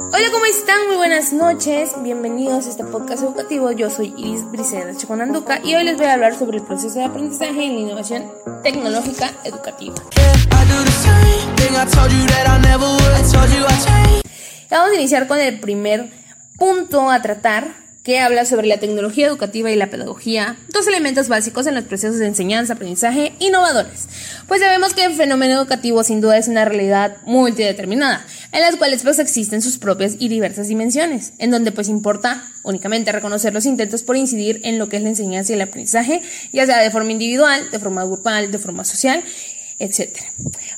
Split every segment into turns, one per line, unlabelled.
Hola, ¿cómo están? Muy buenas noches. Bienvenidos a este podcast educativo. Yo soy Iris Briseida Chiconanduca y hoy les voy a hablar sobre el proceso de aprendizaje en la innovación tecnológica educativa. Vamos a iniciar con el primer punto a tratar que habla sobre la tecnología educativa y la pedagogía, dos elementos básicos en los procesos de enseñanza, aprendizaje innovadores. Pues sabemos que el fenómeno educativo sin duda es una realidad multideterminada, en las cuales pues existen sus propias y diversas dimensiones, en donde pues importa únicamente reconocer los intentos por incidir en lo que es la enseñanza y el aprendizaje, ya sea de forma individual, de forma grupal, de forma social, etcétera.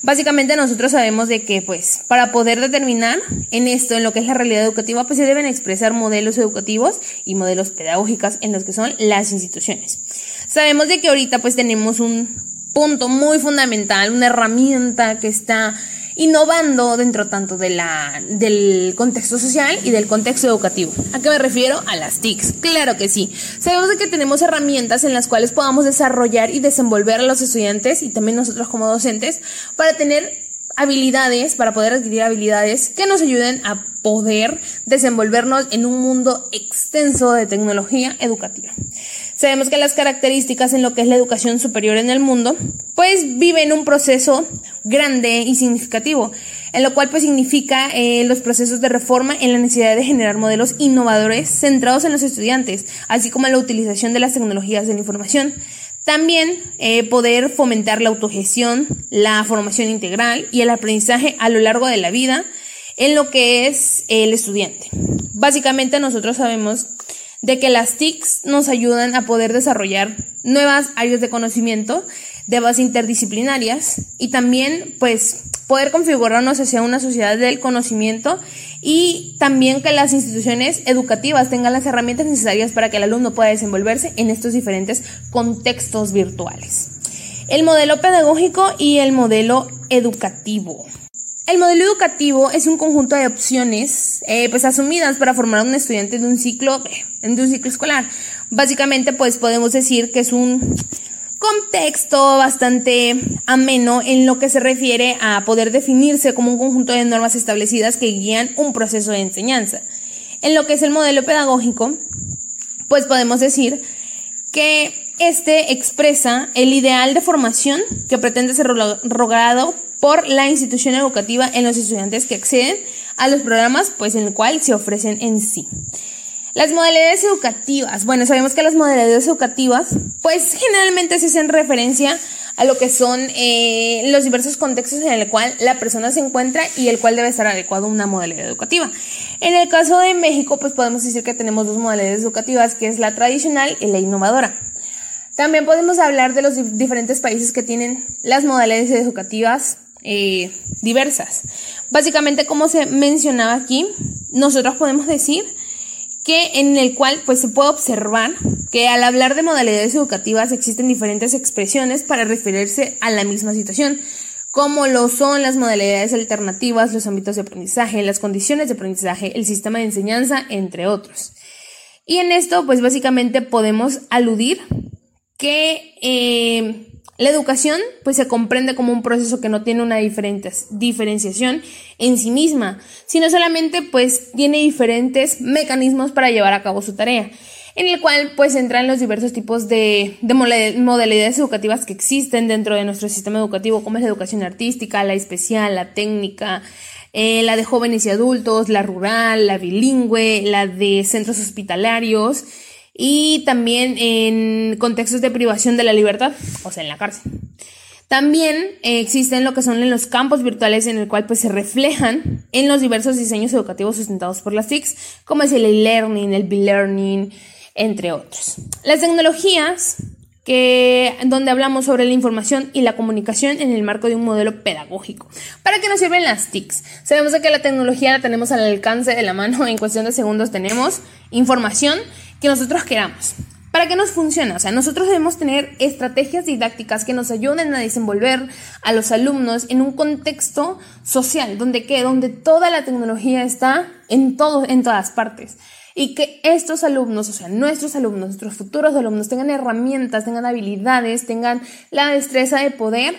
Básicamente nosotros sabemos de que pues para poder determinar en esto, en lo que es la realidad educativa, pues se deben expresar modelos educativos y modelos pedagógicos en los que son las instituciones. Sabemos de que ahorita pues tenemos un punto muy fundamental, una herramienta que está innovando dentro tanto de la, del contexto social y del contexto educativo. ¿A qué me refiero? A las TICs. Claro que sí. Sabemos de que tenemos herramientas en las cuales podamos desarrollar y desenvolver a los estudiantes y también nosotros como docentes para tener habilidades, para poder adquirir habilidades que nos ayuden a poder desenvolvernos en un mundo extenso de tecnología educativa. Sabemos que las características en lo que es la educación superior en el mundo, pues viven un proceso grande y significativo, en lo cual pues significa eh, los procesos de reforma en la necesidad de generar modelos innovadores centrados en los estudiantes, así como en la utilización de las tecnologías de la información. También eh, poder fomentar la autogestión, la formación integral y el aprendizaje a lo largo de la vida en lo que es el estudiante. Básicamente nosotros sabemos de que las TICs nos ayudan a poder desarrollar nuevas áreas de conocimiento de base interdisciplinarias y también pues poder configurarnos hacia una sociedad del conocimiento y también que las instituciones educativas tengan las herramientas necesarias para que el alumno pueda desenvolverse en estos diferentes contextos virtuales. El modelo pedagógico y el modelo educativo. El modelo educativo es un conjunto de opciones eh, pues asumidas para formar a un estudiante de un ciclo de un ciclo escolar. Básicamente pues podemos decir que es un contexto bastante ameno en lo que se refiere a poder definirse como un conjunto de normas establecidas que guían un proceso de enseñanza. En lo que es el modelo pedagógico, pues podemos decir que este expresa el ideal de formación que pretende ser logrado por la institución educativa en los estudiantes que acceden a los programas pues en el cual se ofrecen en sí. Las modalidades educativas. Bueno, sabemos que las modalidades educativas, pues generalmente se hacen referencia a lo que son eh, los diversos contextos en el cual la persona se encuentra y el cual debe estar adecuado una modalidad educativa. En el caso de México, pues podemos decir que tenemos dos modalidades educativas, que es la tradicional y la innovadora. También podemos hablar de los diferentes países que tienen las modalidades educativas eh, diversas. Básicamente, como se mencionaba aquí, nosotros podemos decir que en el cual pues se puede observar que al hablar de modalidades educativas existen diferentes expresiones para referirse a la misma situación, como lo son las modalidades alternativas, los ámbitos de aprendizaje, las condiciones de aprendizaje, el sistema de enseñanza, entre otros. Y en esto pues básicamente podemos aludir que eh, la educación pues se comprende como un proceso que no tiene una diferenciación en sí misma, sino solamente pues tiene diferentes mecanismos para llevar a cabo su tarea, en el cual pues entran los diversos tipos de, modalidades educativas que existen dentro de nuestro sistema educativo, como es la educación artística, la especial, la técnica, eh, la de jóvenes y adultos, la rural, la bilingüe, la de centros hospitalarios, y también en contextos de privación de la libertad, o sea, en la cárcel. También eh, existen lo que son los campos virtuales en el cual pues se reflejan en los diversos diseños educativos sustentados por las TICs, como es el e-learning, el b-learning, entre otros. Las tecnologías que donde hablamos sobre la información y la comunicación en el marco de un modelo pedagógico. ¿Para qué nos sirven las TICs? Sabemos que la tecnología la tenemos al alcance de la mano, en cuestión de segundos tenemos información que nosotros queramos. ¿Para qué nos funciona? O sea, nosotros debemos tener estrategias didácticas que nos ayuden a desenvolver a los alumnos en un contexto social, donde ¿qué? donde toda la tecnología está en todo, en todas partes. Y que estos alumnos, o sea, nuestros alumnos, nuestros futuros alumnos, tengan herramientas, tengan habilidades, tengan la destreza de poder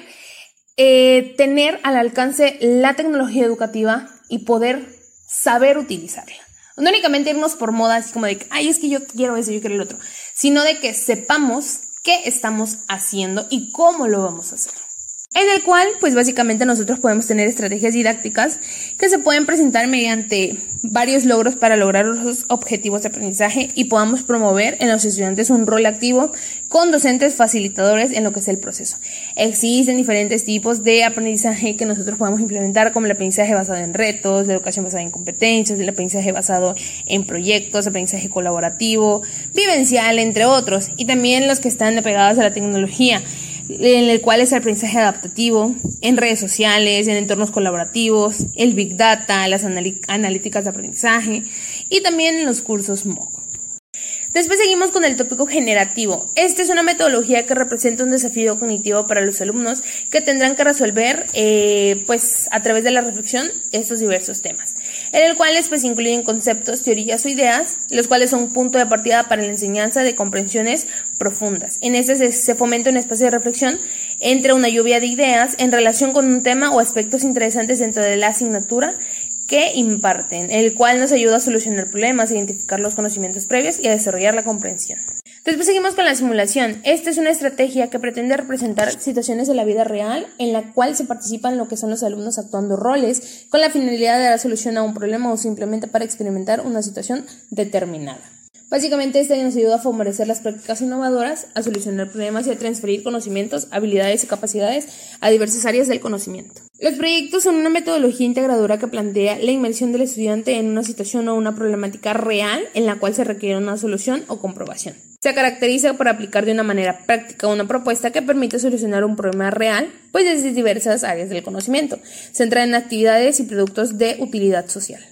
eh, tener al alcance la tecnología educativa y poder saber utilizarla. No únicamente irnos por moda, así como de ay, es que yo quiero eso, yo quiero el otro, sino de que sepamos qué estamos haciendo y cómo lo vamos a hacer en el cual pues básicamente nosotros podemos tener estrategias didácticas que se pueden presentar mediante varios logros para lograr los objetivos de aprendizaje y podamos promover en los estudiantes un rol activo con docentes facilitadores en lo que es el proceso. Existen diferentes tipos de aprendizaje que nosotros podemos implementar como el aprendizaje basado en retos, la educación basada en competencias, el aprendizaje basado en proyectos, aprendizaje colaborativo, vivencial, entre otros, y también los que están apegados a la tecnología en el cual es el aprendizaje adaptativo, en redes sociales, en entornos colaborativos, el Big Data, las analíticas de aprendizaje y también en los cursos MOOC. Después seguimos con el tópico generativo. Esta es una metodología que representa un desafío cognitivo para los alumnos que tendrán que resolver, eh, pues, a través de la reflexión estos diversos temas, en el cual pues incluyen conceptos, teorías o ideas, los cuales son un punto de partida para la enseñanza de comprensiones profundas. En este se, se fomenta un espacio de reflexión entre una lluvia de ideas en relación con un tema o aspectos interesantes dentro de la asignatura que imparten, el cual nos ayuda a solucionar problemas, a identificar los conocimientos previos y a desarrollar la comprensión. Después seguimos con la simulación. Esta es una estrategia que pretende representar situaciones de la vida real en la cual se participan lo que son los alumnos actuando roles con la finalidad de dar solución a un problema o simplemente para experimentar una situación determinada. Básicamente, esta nos ayuda a favorecer las prácticas innovadoras, a solucionar problemas y a transferir conocimientos, habilidades y capacidades a diversas áreas del conocimiento. Los proyectos son una metodología integradora que plantea la inmersión del estudiante en una situación o una problemática real en la cual se requiere una solución o comprobación. Se caracteriza por aplicar de una manera práctica una propuesta que permite solucionar un problema real, pues desde diversas áreas del conocimiento, centrada en actividades y productos de utilidad social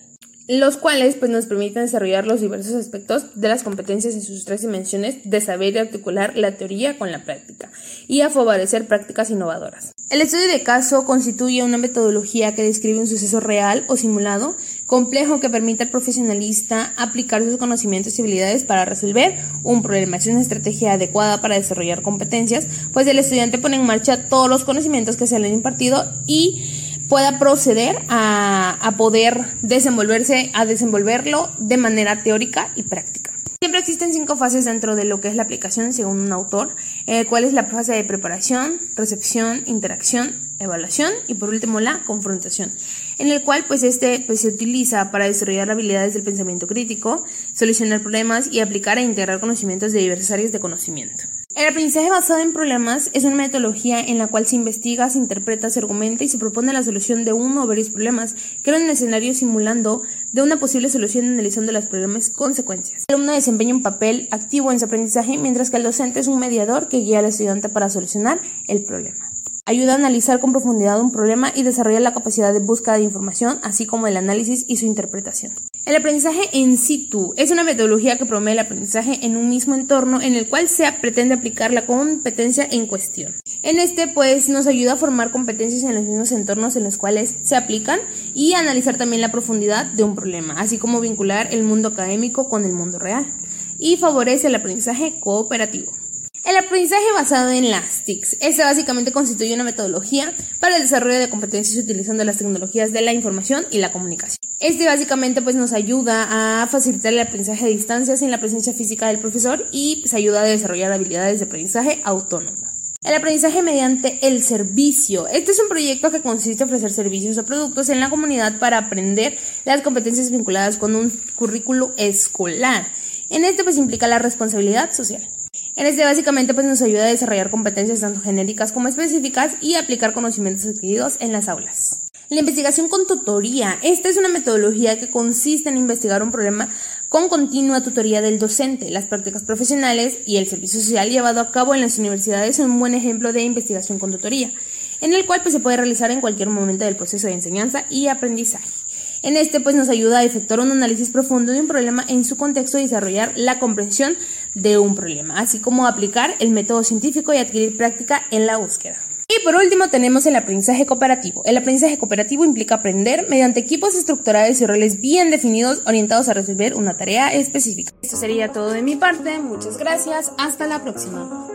los cuales pues, nos permiten desarrollar los diversos aspectos de las competencias en sus tres dimensiones de saber y articular la teoría con la práctica y a favorecer prácticas innovadoras. El estudio de caso constituye una metodología que describe un suceso real o simulado, complejo que permite al profesionalista aplicar sus conocimientos y habilidades para resolver un problema. Es una estrategia adecuada para desarrollar competencias, pues el estudiante pone en marcha todos los conocimientos que se le han impartido y pueda proceder a, poder desenvolverse, a desenvolverlo de manera teórica y práctica. Siempre existen cinco fases dentro de lo que es la aplicación según un autor, eh, cuál es la fase de preparación, recepción, interacción, evaluación y por último la confrontación, en el cual pues este pues, se utiliza para desarrollar habilidades del pensamiento crítico, solucionar problemas y aplicar e integrar conocimientos de diversas áreas de conocimiento. El aprendizaje basado en problemas es una metodología en la cual se investiga, se interpreta, se argumenta y se propone la solución de uno o varios problemas, en el escenario simulando de una posible solución analizando las problemas consecuencias. El alumno desempeña un papel activo en su aprendizaje, mientras que el docente es un mediador que guía al estudiante para solucionar el problema. Ayuda a analizar con profundidad un problema y desarrolla la capacidad de búsqueda de información, así como el análisis y su interpretación. El aprendizaje en situ es una metodología que promueve el aprendizaje en un mismo entorno en el cual se pretende aplicar la competencia en cuestión. En este, pues, nos ayuda a formar competencias en los mismos entornos en los cuales se aplican y analizar también la profundidad de un problema, así como vincular el mundo académico con el mundo real. Y favorece el aprendizaje cooperativo. El aprendizaje basado en las TICs. Este básicamente constituye una metodología para el desarrollo de competencias utilizando las tecnologías de la información y la comunicación. Este básicamente pues nos ayuda a facilitar el aprendizaje a distancia sin la presencia física del profesor y pues ayuda a desarrollar habilidades de aprendizaje autónomo. El aprendizaje mediante el servicio. Este es un proyecto que consiste en ofrecer servicios o productos en la comunidad para aprender las competencias vinculadas con un currículo escolar. En este pues implica la responsabilidad social. En este básicamente pues nos ayuda a desarrollar competencias tanto genéricas como específicas y aplicar conocimientos adquiridos en las aulas. La investigación con tutoría. Esta es una metodología que consiste en investigar un problema con continua tutoría del docente. Las prácticas profesionales y el servicio social llevado a cabo en las universidades son un buen ejemplo de investigación con tutoría, en el cual pues, se puede realizar en cualquier momento del proceso de enseñanza y aprendizaje. En este pues nos ayuda a efectuar un análisis profundo de un problema en su contexto y desarrollar la comprensión de un problema, así como aplicar el método científico y adquirir práctica en la búsqueda. Y por último tenemos el aprendizaje cooperativo. El aprendizaje cooperativo implica aprender mediante equipos estructurales y roles bien definidos orientados a resolver una tarea específica. Esto sería todo de mi parte. Muchas gracias. Hasta la próxima.